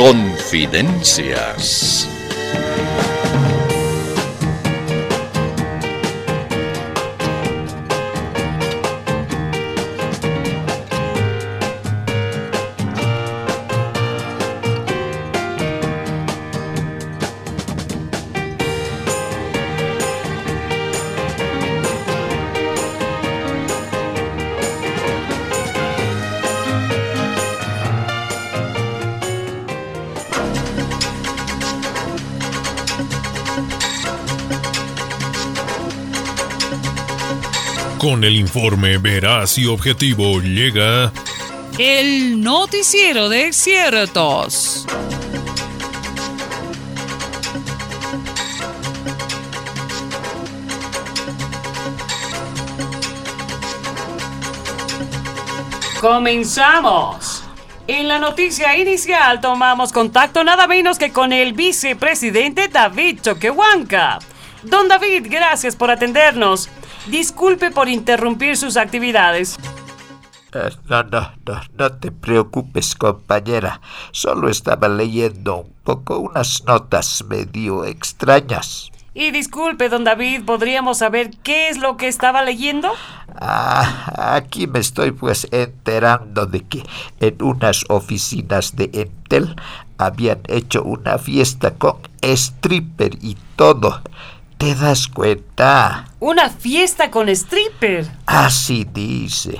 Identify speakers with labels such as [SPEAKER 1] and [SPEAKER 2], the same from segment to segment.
[SPEAKER 1] Confidencias.
[SPEAKER 2] Con el informe veraz y objetivo llega
[SPEAKER 3] el noticiero de ciertos. Comenzamos. En la noticia inicial tomamos contacto nada menos que con el vicepresidente David Choquehuanca. Don David, gracias por atendernos. Disculpe por interrumpir sus actividades.
[SPEAKER 4] Eh, no, no, no, no te preocupes, compañera. Solo estaba leyendo un poco unas notas medio extrañas.
[SPEAKER 3] Y disculpe, don David, ¿podríamos saber qué es lo que estaba leyendo?
[SPEAKER 4] Ah, aquí me estoy pues enterando de que en unas oficinas de Entel habían hecho una fiesta con stripper y todo. ¿Te das cuenta?
[SPEAKER 3] ¿Una fiesta con stripper?
[SPEAKER 4] Así dice.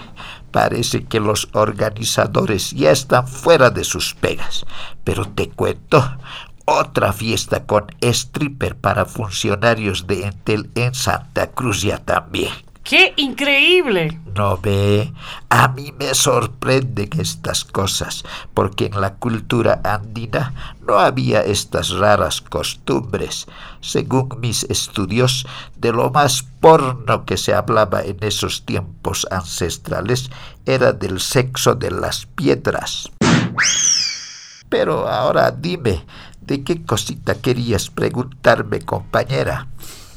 [SPEAKER 4] Parece que los organizadores ya están fuera de sus pegas. Pero te cuento, otra fiesta con stripper para funcionarios de Entel en Santa Cruz ya también.
[SPEAKER 3] ¡Qué increíble!
[SPEAKER 4] ¿No ve? A mí me sorprenden estas cosas, porque en la cultura andina no había estas raras costumbres. Según mis estudios, de lo más porno que se hablaba en esos tiempos ancestrales era del sexo de las piedras. Pero ahora dime, ¿de qué cosita querías preguntarme, compañera?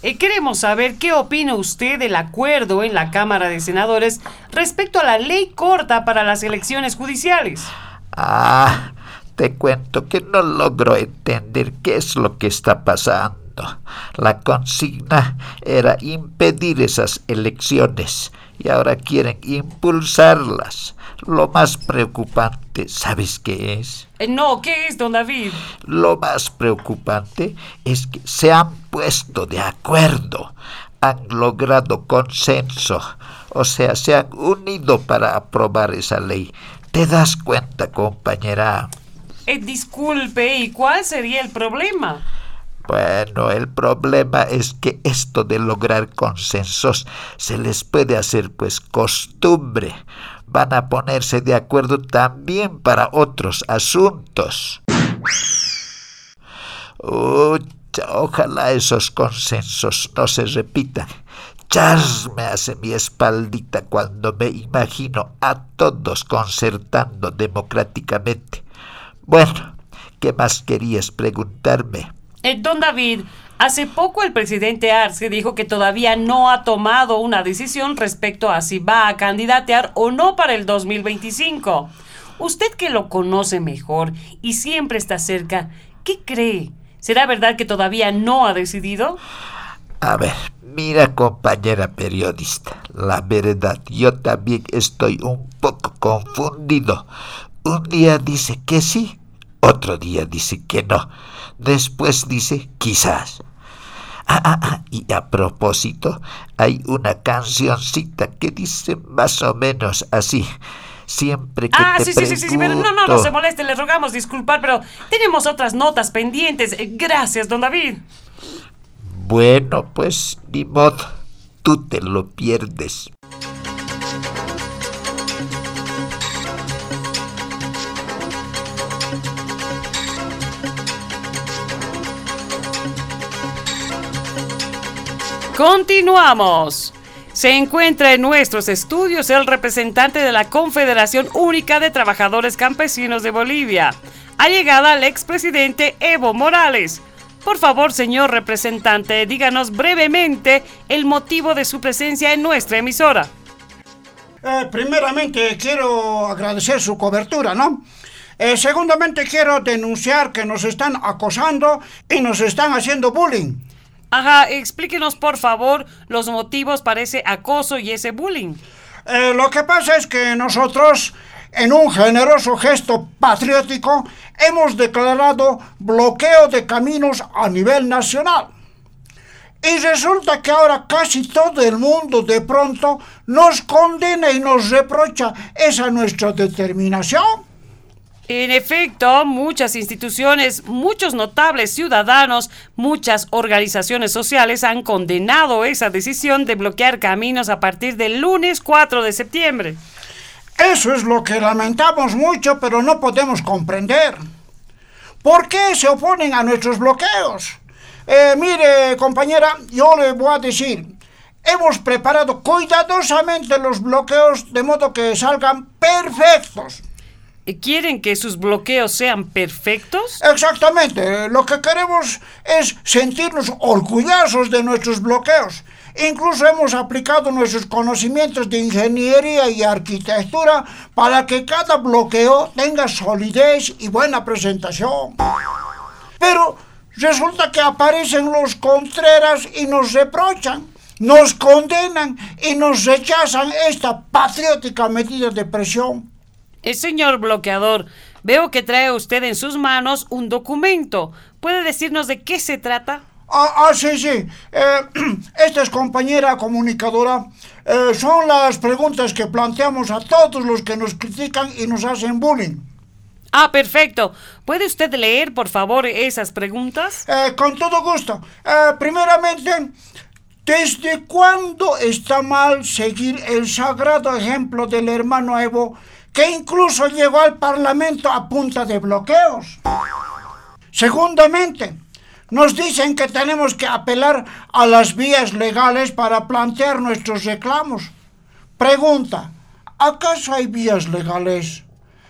[SPEAKER 3] Eh, queremos saber qué opina usted del acuerdo en la Cámara de Senadores respecto a la ley corta para las elecciones judiciales.
[SPEAKER 4] Ah, te cuento que no logro entender qué es lo que está pasando. La consigna era impedir esas elecciones y ahora quieren impulsarlas. Lo más preocupante, ¿sabes qué es?
[SPEAKER 3] Eh, no, ¿qué es, don David?
[SPEAKER 4] Lo más preocupante es que se han puesto de acuerdo, han logrado consenso, o sea, se han unido para aprobar esa ley. ¿Te das cuenta, compañera?
[SPEAKER 3] Eh, disculpe, ¿y cuál sería el problema?
[SPEAKER 4] Bueno, el problema es que esto de lograr consensos se les puede hacer pues costumbre. Van a ponerse de acuerdo también para otros asuntos. ojalá esos consensos no se repitan. Chas me hace mi espaldita cuando me imagino a todos concertando democráticamente. Bueno, ¿qué más querías preguntarme?
[SPEAKER 3] Don David, hace poco el presidente Arce dijo que todavía no ha tomado una decisión respecto a si va a candidatear o no para el 2025. Usted que lo conoce mejor y siempre está cerca, ¿qué cree? ¿Será verdad que todavía no ha decidido?
[SPEAKER 4] A ver, mira compañera periodista, la verdad, yo también estoy un poco confundido. Un día dice que sí, otro día dice que no. Después dice quizás. Ah, ah, ah, y a propósito, hay una cancioncita que dice más o menos así. Siempre que
[SPEAKER 3] ah,
[SPEAKER 4] te
[SPEAKER 3] sí, sí, sí, sí, pero no, no, no se moleste, le rogamos disculpar, pero tenemos otras notas pendientes. Gracias, don David.
[SPEAKER 4] Bueno, pues ni modo, tú te lo pierdes.
[SPEAKER 3] Continuamos. Se encuentra en nuestros estudios el representante de la Confederación Única de Trabajadores Campesinos de Bolivia. Ha llegado el expresidente Evo Morales. Por favor, señor representante, díganos brevemente el motivo de su presencia en nuestra emisora.
[SPEAKER 5] Eh, primeramente quiero agradecer su cobertura, ¿no?
[SPEAKER 1] Eh, segundamente quiero denunciar que nos están acosando y nos están haciendo bullying.
[SPEAKER 3] Ajá, explíquenos por favor los motivos para ese acoso y ese bullying.
[SPEAKER 1] Eh, lo que pasa es que nosotros, en un generoso gesto patriótico, hemos declarado bloqueo de caminos a nivel nacional. Y resulta que ahora casi todo el mundo de pronto nos condena y nos reprocha esa nuestra determinación.
[SPEAKER 3] En efecto, muchas instituciones, muchos notables ciudadanos, muchas organizaciones sociales han condenado esa decisión de bloquear caminos a partir del lunes 4 de septiembre.
[SPEAKER 1] Eso es lo que lamentamos mucho, pero no podemos comprender. ¿Por qué se oponen a nuestros bloqueos? Eh, mire, compañera, yo le voy a decir, hemos preparado cuidadosamente los bloqueos de modo que salgan perfectos.
[SPEAKER 3] ¿Quieren que sus bloqueos sean perfectos?
[SPEAKER 1] Exactamente, lo que queremos es sentirnos orgullosos de nuestros bloqueos. Incluso hemos aplicado nuestros conocimientos de ingeniería y arquitectura para que cada bloqueo tenga solidez y buena presentación. Pero Resulta que aparecen los Contreras y nos reprochan, nos condenan y nos rechazan esta patriótica medida de presión.
[SPEAKER 3] El señor bloqueador, veo que trae usted en sus manos un documento. ¿Puede decirnos de qué se trata?
[SPEAKER 1] Ah, ah sí, sí. Eh, esta es compañera comunicadora. Eh, son las preguntas que planteamos a todos los que nos critican y nos hacen bullying.
[SPEAKER 3] Ah, perfecto. ¿Puede usted leer, por favor, esas preguntas?
[SPEAKER 1] Eh, con todo gusto. Primeramente, ¿desde cuándo está mal seguir el sagrado ejemplo del hermano Evo, que incluso llegó al Parlamento a punta de bloqueos? Segundamente, nos dicen que tenemos que apelar a las vías legales para plantear nuestros reclamos. Pregunta, ¿acaso hay vías legales?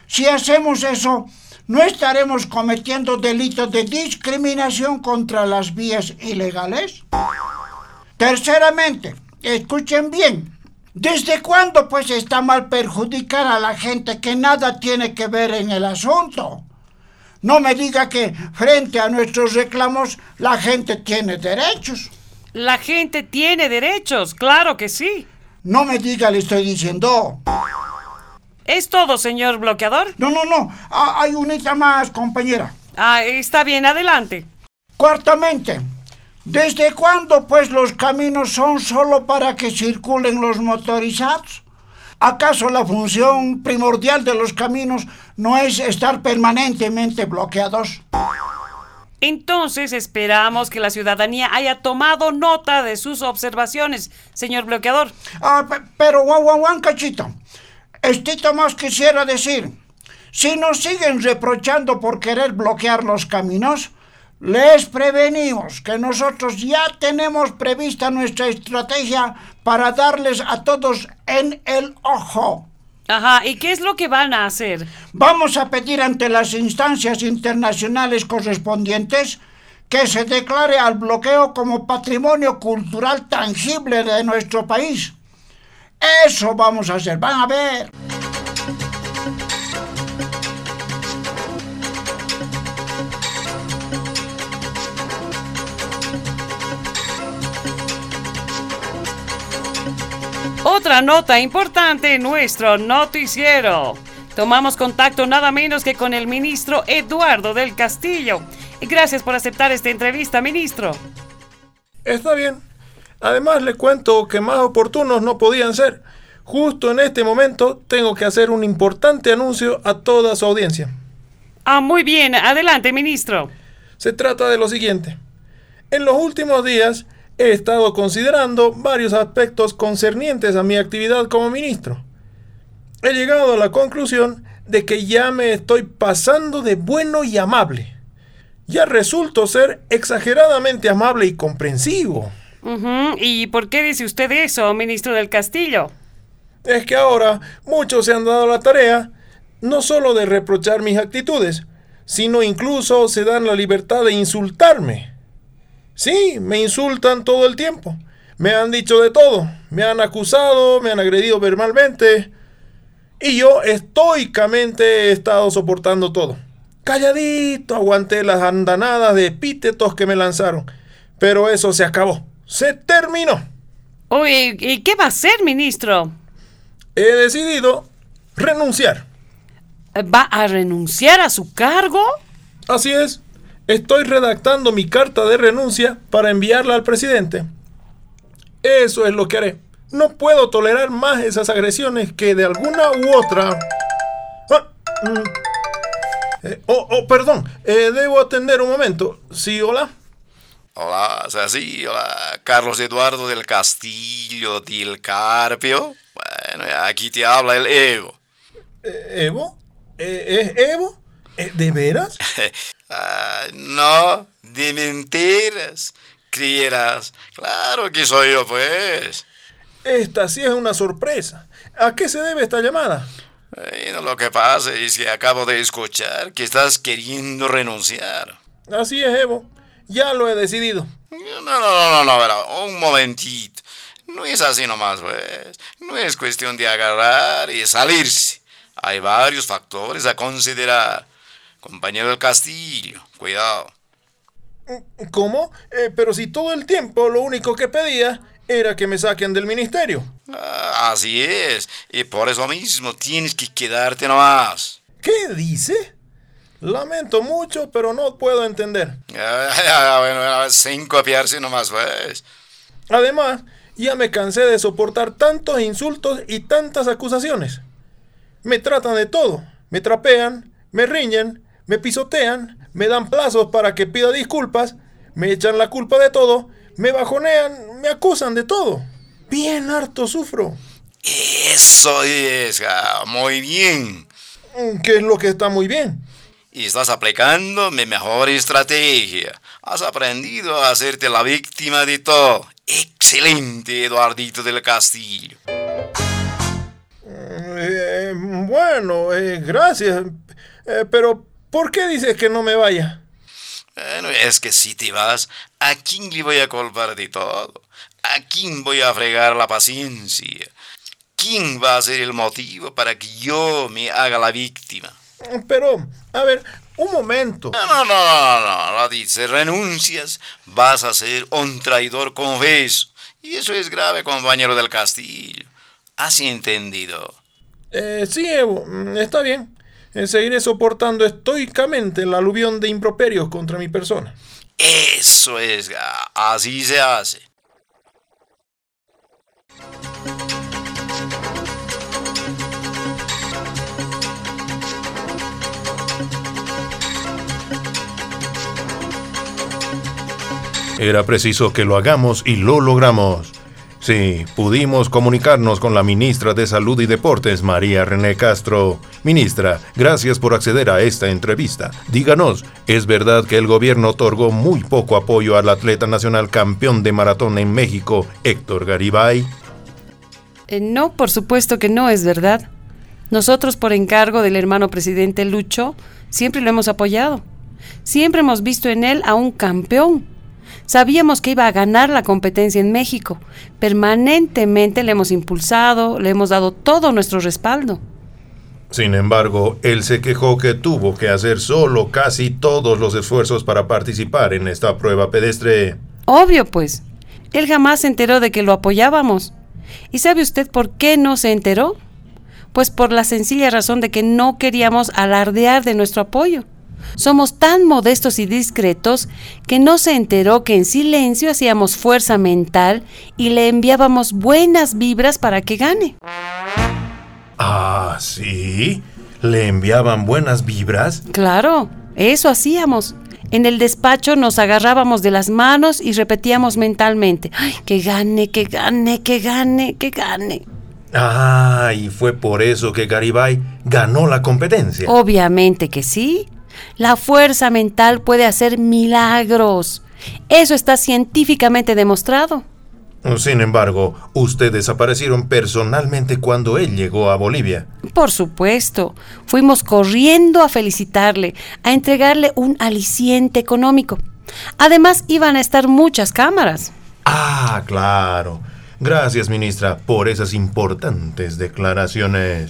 [SPEAKER 1] Si hacemos eso, no estaremos cometiendo delitos de discriminación contra las vías ilegales. Terceramente, escuchen bien, ¿desde cuándo pues está mal perjudicar a la gente que nada tiene que ver en el asunto? No me diga que frente a nuestros reclamos la gente tiene derechos.
[SPEAKER 3] La gente tiene derechos, claro que sí.
[SPEAKER 1] No me diga, le estoy diciendo.
[SPEAKER 3] ¿Es todo, señor bloqueador?
[SPEAKER 1] No, no, no. Ah, hay unita más, compañera.
[SPEAKER 3] Ah, está bien, adelante.
[SPEAKER 1] Cuartamente, ¿desde cuándo pues los caminos son solo para que circulen los motorizados? ¿Acaso la función primordial de los caminos no es estar permanentemente bloqueados?
[SPEAKER 3] Entonces esperamos que la ciudadanía haya tomado nota de sus observaciones, señor bloqueador.
[SPEAKER 1] Ah, pero guau, guau, guau, cachito. Estito más quisiera decir, si nos siguen reprochando por querer bloquear los caminos, les prevenimos que nosotros ya tenemos prevista nuestra estrategia para darles a todos en el ojo.
[SPEAKER 3] Ajá, ¿y qué es lo que van a hacer?
[SPEAKER 1] Vamos a pedir ante las instancias internacionales correspondientes que se declare al bloqueo como patrimonio cultural tangible de nuestro país. Eso vamos a hacer, van a ver.
[SPEAKER 3] Otra nota importante en nuestro noticiero. Tomamos contacto nada menos que con el ministro Eduardo del Castillo. Y gracias por aceptar esta entrevista, ministro.
[SPEAKER 5] Está bien. Además le cuento que más oportunos no podían ser. Justo en este momento tengo que hacer un importante anuncio a toda su audiencia.
[SPEAKER 3] Ah, muy bien. Adelante, ministro.
[SPEAKER 5] Se trata de lo siguiente. En los últimos días he estado considerando varios aspectos concernientes a mi actividad como ministro. He llegado a la conclusión de que ya me estoy pasando de bueno y amable. Ya resulto ser exageradamente amable y comprensivo.
[SPEAKER 3] ¿Y por qué dice usted eso, ministro del Castillo?
[SPEAKER 5] Es que ahora muchos se han dado la tarea no solo de reprochar mis actitudes, sino incluso se dan la libertad de insultarme. Sí, me insultan todo el tiempo. Me han dicho de todo. Me han acusado, me han agredido verbalmente. Y yo estoicamente he estado soportando todo. Calladito aguanté las andanadas de epítetos que me lanzaron. Pero eso se acabó. Se terminó.
[SPEAKER 3] ¿y qué va a hacer, ministro?
[SPEAKER 5] He decidido renunciar.
[SPEAKER 3] ¿Va a renunciar a su cargo?
[SPEAKER 5] Así es. Estoy redactando mi carta de renuncia para enviarla al presidente. Eso es lo que haré. No puedo tolerar más esas agresiones que de alguna u otra... Ah, mm. Eh, oh, oh, perdón. Eh, debo atender un momento. Sí, hola.
[SPEAKER 6] Hola, o sea, sí, hola. Carlos Eduardo del Castillo del Carpio. Bueno, aquí te habla el Evo.
[SPEAKER 5] Eh, ¿Evo? ¿Es Evo? ¿De veras?
[SPEAKER 6] Ah, no, de mentiras. Creerás. Claro que soy yo, pues.
[SPEAKER 5] Esta sí es una sorpresa. ¿A qué se debe esta llamada?
[SPEAKER 6] Bueno, lo que pasa es que acabo de escuchar que estás queriendo renunciar.
[SPEAKER 5] Así es, Evo. Ya lo he decidido.
[SPEAKER 6] No, no, no, no, no, pero un momentito. No es así nomás, pues. No es cuestión de agarrar y salirse. Hay varios factores a considerar. Compañero del Castillo, cuidado.
[SPEAKER 5] ¿Cómo? Eh, pero si todo el tiempo lo único que pedía era que me saquen del ministerio.
[SPEAKER 6] Ah, así es. Y por eso mismo tienes que quedarte nomás.
[SPEAKER 5] ¿Qué dice? Lamento mucho, pero no puedo entender.
[SPEAKER 6] Ah, bueno, sin copiarse nomás, pues.
[SPEAKER 5] Además, ya me cansé de soportar tantos insultos y tantas acusaciones. Me tratan de todo. Me trapean, me riñen, me pisotean, me dan plazos para que pida disculpas, me echan la culpa de todo, me bajonean, me acusan de todo. Bien harto sufro.
[SPEAKER 6] Eso es, ah, muy bien.
[SPEAKER 5] ¿Qué es lo que está muy bien?
[SPEAKER 6] Y estás aplicando mi mejor estrategia. Has aprendido a hacerte la víctima de todo. Excelente, Eduardito del Castillo.
[SPEAKER 5] Eh, bueno, eh, gracias. Eh, pero, ¿por qué dices que no me vaya?
[SPEAKER 6] Bueno, es que si te vas, ¿a quién le voy a culpar de todo? ¿A quién voy a fregar la paciencia? ¿Quién va a ser el motivo para que yo me haga la víctima?
[SPEAKER 5] Pero, a ver, un momento.
[SPEAKER 6] No, no, no, no, no, no, dice, renuncias, vas a ser un traidor confeso. Y eso es grave, compañero del castillo. ¿Has entendido?
[SPEAKER 5] Eh, sí, Evo, mm, está bien. Eh, seguiré soportando estoicamente el aluvión de improperios contra mi persona.
[SPEAKER 6] Eso es, así se hace.
[SPEAKER 2] Era preciso que lo hagamos y lo logramos. Sí, pudimos comunicarnos con la ministra de Salud y Deportes, María René Castro. Ministra, gracias por acceder a esta entrevista. Díganos, ¿es verdad que el gobierno otorgó muy poco apoyo al atleta nacional campeón de maratón en México, Héctor Garibay?
[SPEAKER 3] Eh, no, por supuesto que no es verdad. Nosotros, por encargo del hermano presidente Lucho, siempre lo hemos apoyado. Siempre hemos visto en él a un campeón. Sabíamos que iba a ganar la competencia en México. Permanentemente le hemos impulsado, le hemos dado todo nuestro respaldo.
[SPEAKER 2] Sin embargo, él se quejó que tuvo que hacer solo casi todos los esfuerzos para participar en esta prueba pedestre.
[SPEAKER 3] Obvio, pues. Él jamás se enteró de que lo apoyábamos. ¿Y sabe usted por qué no se enteró? Pues por la sencilla razón de que no queríamos alardear de nuestro apoyo. Somos tan modestos y discretos que no se enteró que en silencio hacíamos fuerza mental y le enviábamos buenas vibras para que gane.
[SPEAKER 2] Ah, sí. ¿Le enviaban buenas vibras?
[SPEAKER 3] Claro, eso hacíamos. En el despacho nos agarrábamos de las manos y repetíamos mentalmente, ¡ay, que gane, que gane, que gane, que gane!
[SPEAKER 2] Ah, y fue por eso que Garibay ganó la competencia.
[SPEAKER 3] Obviamente que sí. La fuerza mental puede hacer milagros. Eso está científicamente demostrado.
[SPEAKER 2] Sin embargo, ustedes aparecieron personalmente cuando él llegó a Bolivia.
[SPEAKER 3] Por supuesto. Fuimos corriendo a felicitarle, a entregarle un aliciente económico. Además, iban a estar muchas cámaras.
[SPEAKER 2] Ah, claro. Gracias, ministra, por esas importantes declaraciones.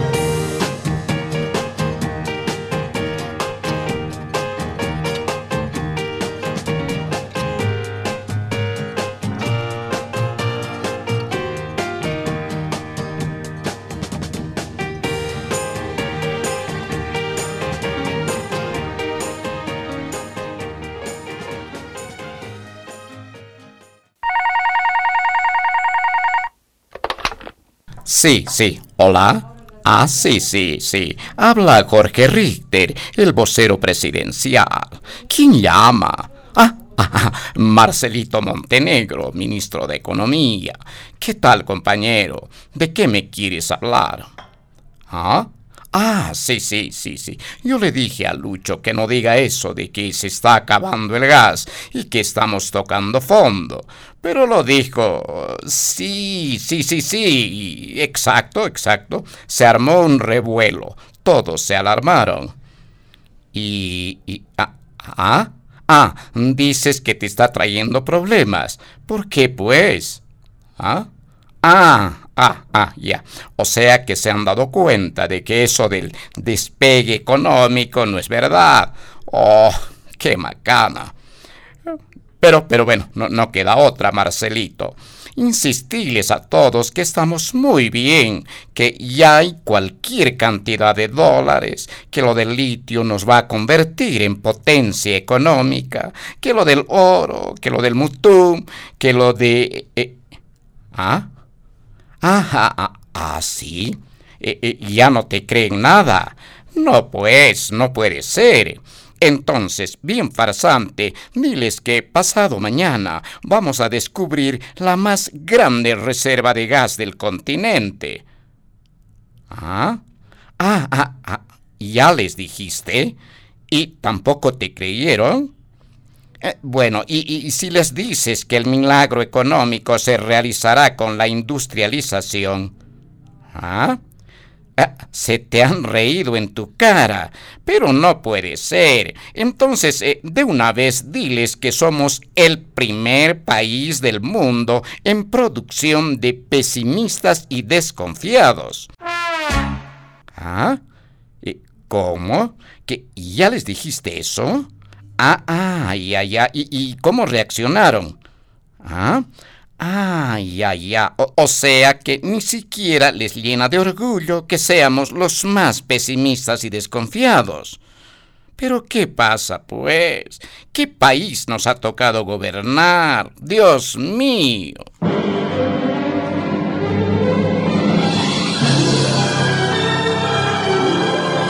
[SPEAKER 7] Sí, sí. Hola. Ah, sí, sí, sí. Habla Jorge Richter, el vocero presidencial. ¿Quién llama? Ah, ah, Marcelito Montenegro, ministro de Economía. ¿Qué tal, compañero? ¿De qué me quieres hablar? ¿Ah? Ah, sí, sí, sí, sí. Yo le dije a Lucho que no diga eso de que se está acabando el gas y que estamos tocando fondo. Pero lo dijo. Sí, sí, sí, sí. Exacto, exacto. Se armó un revuelo. Todos se alarmaron. Y... y ah, ah, ah, dices que te está trayendo problemas. ¿Por qué, pues? ¿Ah? Ah, ah, ah, ya. O sea que se han dado cuenta de que eso del despegue económico no es verdad. Oh, qué macana. Pero, pero bueno, no, queda otra, Marcelito. Insistirles a todos que estamos muy bien, que ya hay cualquier cantidad de dólares, que lo del litio nos va a convertir en potencia económica, que lo del oro, que lo del mutum, que lo de... Eh, ¿Ah? Ajá, ah, ah, eh, ya no te creen nada. No, pues, no puede ser. Entonces, bien farsante, diles que pasado mañana vamos a descubrir la más grande reserva de gas del continente. ¿Ah? Ah, ah, ah. ¿Ya les dijiste? ¿Y tampoco te creyeron? Eh, bueno, y, si les dices que el milagro económico se realizará con la industrialización, ¿ah? ¿ah? se te han reído en tu cara, pero no puede ser. Entonces, eh, de una vez diles que somos el primer país del mundo en producción de pesimistas y desconfiados. ¿Ah? ¿Cómo? ¿Que ya les dijiste eso? Ah, ah, ya, ya. ¿Y, cómo reaccionaron? Ah, ah, ya, ya. O, sea que ni siquiera les llena de orgullo que seamos los más pesimistas y desconfiados. Pero ¿qué pasa, pues? ¿Qué país nos ha tocado gobernar? Dios mío.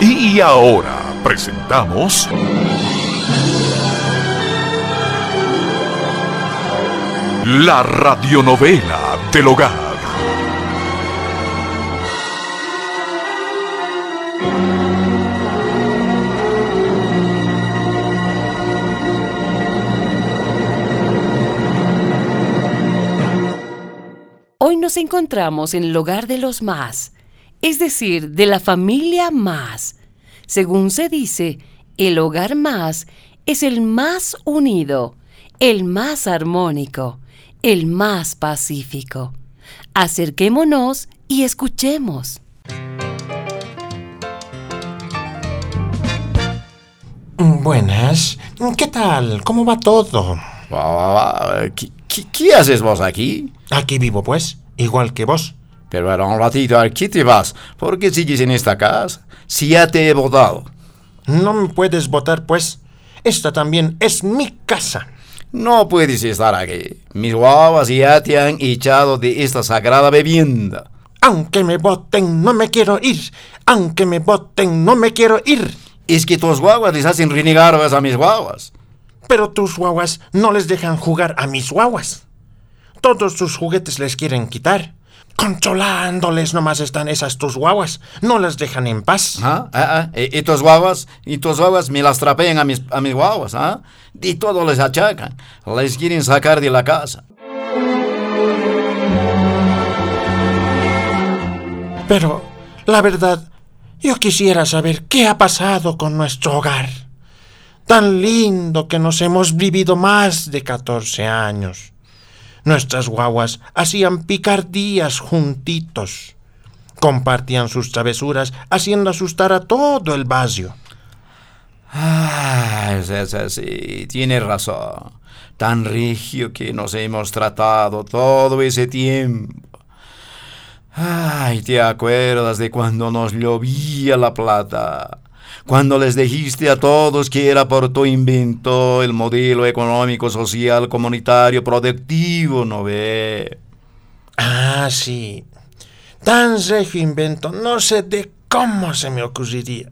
[SPEAKER 8] Y ahora presentamos... La radionovela del hogar.
[SPEAKER 3] Hoy nos encontramos en el hogar de los más, es decir, de la familia más. Según se dice, el hogar más es el más unido, el más armónico, el más pacífico. Acerquémonos y escuchemos.
[SPEAKER 9] Buenas. ¿Qué tal? ¿Cómo va todo?
[SPEAKER 7] ¿Qué, haces vos aquí?
[SPEAKER 9] Aquí vivo, pues, igual que vos.
[SPEAKER 7] Pero ahora un ratito, ¿a qué te vas? ¿Por qué sigues en esta casa? Si ya te he votado.
[SPEAKER 9] No me puedes votar, pues. Esta también es mi casa.
[SPEAKER 7] No puedes estar aquí. Mis guavas ya te han echado de esta sagrada bebienda.
[SPEAKER 9] Aunque me voten, no me quiero ir. Aunque me voten, no me quiero ir.
[SPEAKER 6] Es que tus guaguas les hacen renegar a mis guaguas.
[SPEAKER 9] Pero tus guaguas no les dejan jugar a mis guaguas. Todos sus juguetes les quieren quitar. Controlándoles nomás están esas tus guaguas. No las dejan en paz.
[SPEAKER 6] ¿Ah? ¿Ah? ¿Ah? ¿Y, y tus guaguas? ¿Y tus guaguas me las trapean a mis, a mis guaguas? ¿ah? Y todo les achacan. Les quieren sacar de la casa.
[SPEAKER 9] Pero, la verdad, yo quisiera saber qué ha pasado con nuestro hogar. Tan lindo que nos hemos vivido más de 14 años. Nuestras guaguas hacían picardías juntitos. Compartían sus travesuras, haciendo asustar a todo el barrio.
[SPEAKER 6] Ah, es, es, es, sí, tiene razón. Tan rigio que nos hemos tratado todo ese tiempo. Ay, ¿te acuerdas de cuando nos llovía la plata? Cuando les dijiste a todos que era por tu invento el modelo económico, social, comunitario, productivo, ¿no ve?
[SPEAKER 9] Ah, sí. Tan regio invento, no sé de cómo se me ocurriría.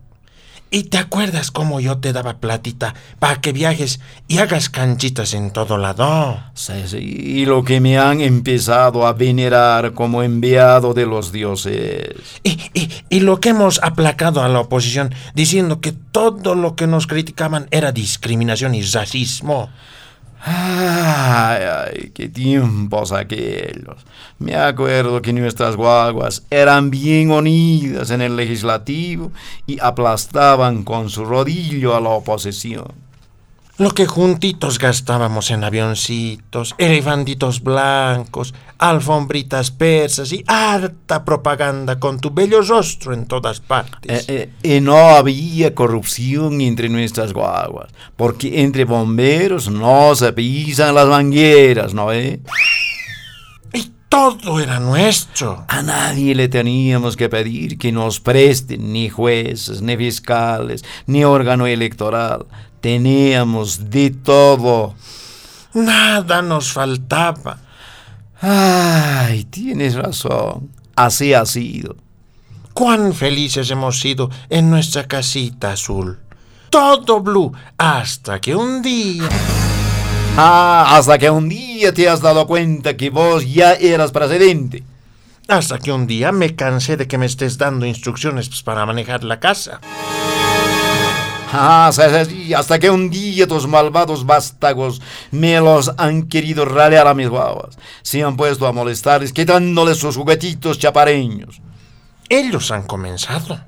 [SPEAKER 9] ¿Y te acuerdas cómo yo te daba platita para que viajes y hagas canchitas en todo lado?
[SPEAKER 6] Sí, sí, y lo que me han empezado a venerar como enviado de los dioses.
[SPEAKER 9] Y, y, y lo que hemos aplacado a la oposición diciendo que todo lo que nos criticaban era discriminación y racismo.
[SPEAKER 6] Ay, ay, qué tiempos aquellos. Me acuerdo que nuestras guaguas eran bien unidas en el legislativo y aplastaban con su rodillo a la oposición.
[SPEAKER 9] Lo que juntitos gastábamos en avioncitos, elefantitos blancos, alfombritas persas y harta propaganda con tu bello rostro en todas partes.
[SPEAKER 6] Eh, eh, y no había corrupción entre nuestras guaguas, porque entre bomberos no se pisan las mangueras, ¿no eh?
[SPEAKER 9] Y todo era nuestro.
[SPEAKER 6] A nadie le teníamos que pedir que nos presten ni jueces, ni fiscales, ni órgano electoral. Teníamos de todo.
[SPEAKER 9] Nada nos faltaba.
[SPEAKER 6] Ay, tienes razón. Así ha sido.
[SPEAKER 9] Cuán felices hemos sido en nuestra casita azul. Todo blue, hasta que un día...
[SPEAKER 6] Ah, hasta que un día te has dado cuenta que vos ya eras presidente.
[SPEAKER 9] Hasta que un día me cansé de que me estés dando instrucciones para manejar la casa.
[SPEAKER 6] Ah, hasta que un día tus malvados vástagos me los han querido ralear a mis guaguas. Se han puesto a molestarles quitándoles sus juguetitos chapareños.
[SPEAKER 9] Ellos han comenzado.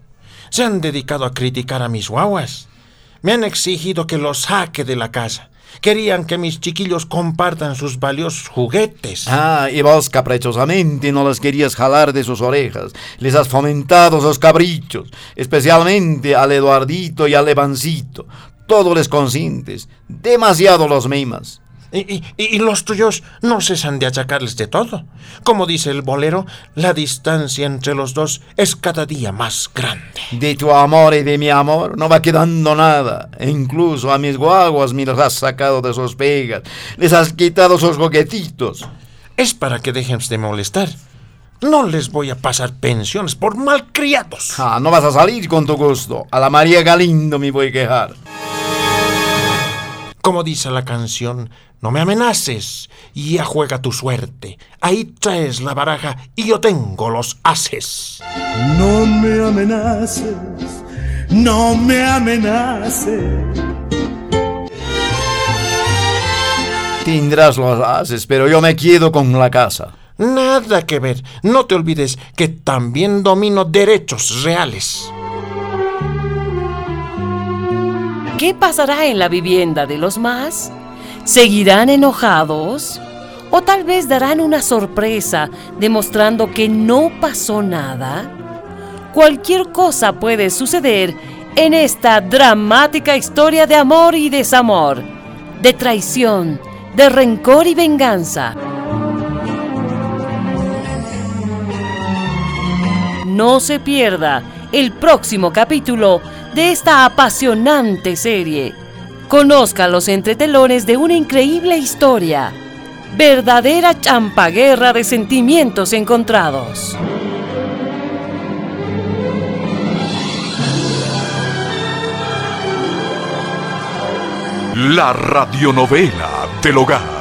[SPEAKER 9] Se han dedicado a criticar a mis guaguas. Me han exigido que los saque de la casa. Querían que mis chiquillos compartan sus valiosos juguetes.
[SPEAKER 6] Ah, y vos caprichosamente no les querías jalar de sus orejas. Les has fomentado esos cabrichos, especialmente al Eduardito y al Evancito. Todo les consientes, demasiado los mimas.
[SPEAKER 9] Y, y- y los tuyos no cesan de achacarles de todo. Como dice el bolero, la distancia entre los dos es cada día más grande.
[SPEAKER 6] De tu amor y de mi amor no va quedando nada. E incluso a mis guaguas me los has sacado de sus pegas. Les has quitado sus juguetitos.
[SPEAKER 9] Es para que dejen de molestar. No les voy a pasar pensiones por malcriados.
[SPEAKER 6] Ah, no vas a salir con tu gusto. A la María Galindo me voy a quejar.
[SPEAKER 9] Como dice la canción, no me amenaces, ya juega tu suerte. Ahí traes la baraja y yo tengo los ases.
[SPEAKER 10] No me amenaces, no me amenaces.
[SPEAKER 6] Tendrás los haces, pero yo me quedo con la casa.
[SPEAKER 9] Nada que ver. No te olvides que también domino derechos reales.
[SPEAKER 3] ¿Qué pasará en la vivienda de los más? ¿Seguirán enojados? ¿O tal vez darán una sorpresa demostrando que no pasó nada? Cualquier cosa puede suceder en esta dramática historia de amor y desamor, de traición, de rencor y venganza. No se pierda el próximo capítulo de esta apasionante serie. Conozca los entretelones de una increíble historia. Verdadera champaguerra de sentimientos encontrados.
[SPEAKER 8] La radionovela del hogar.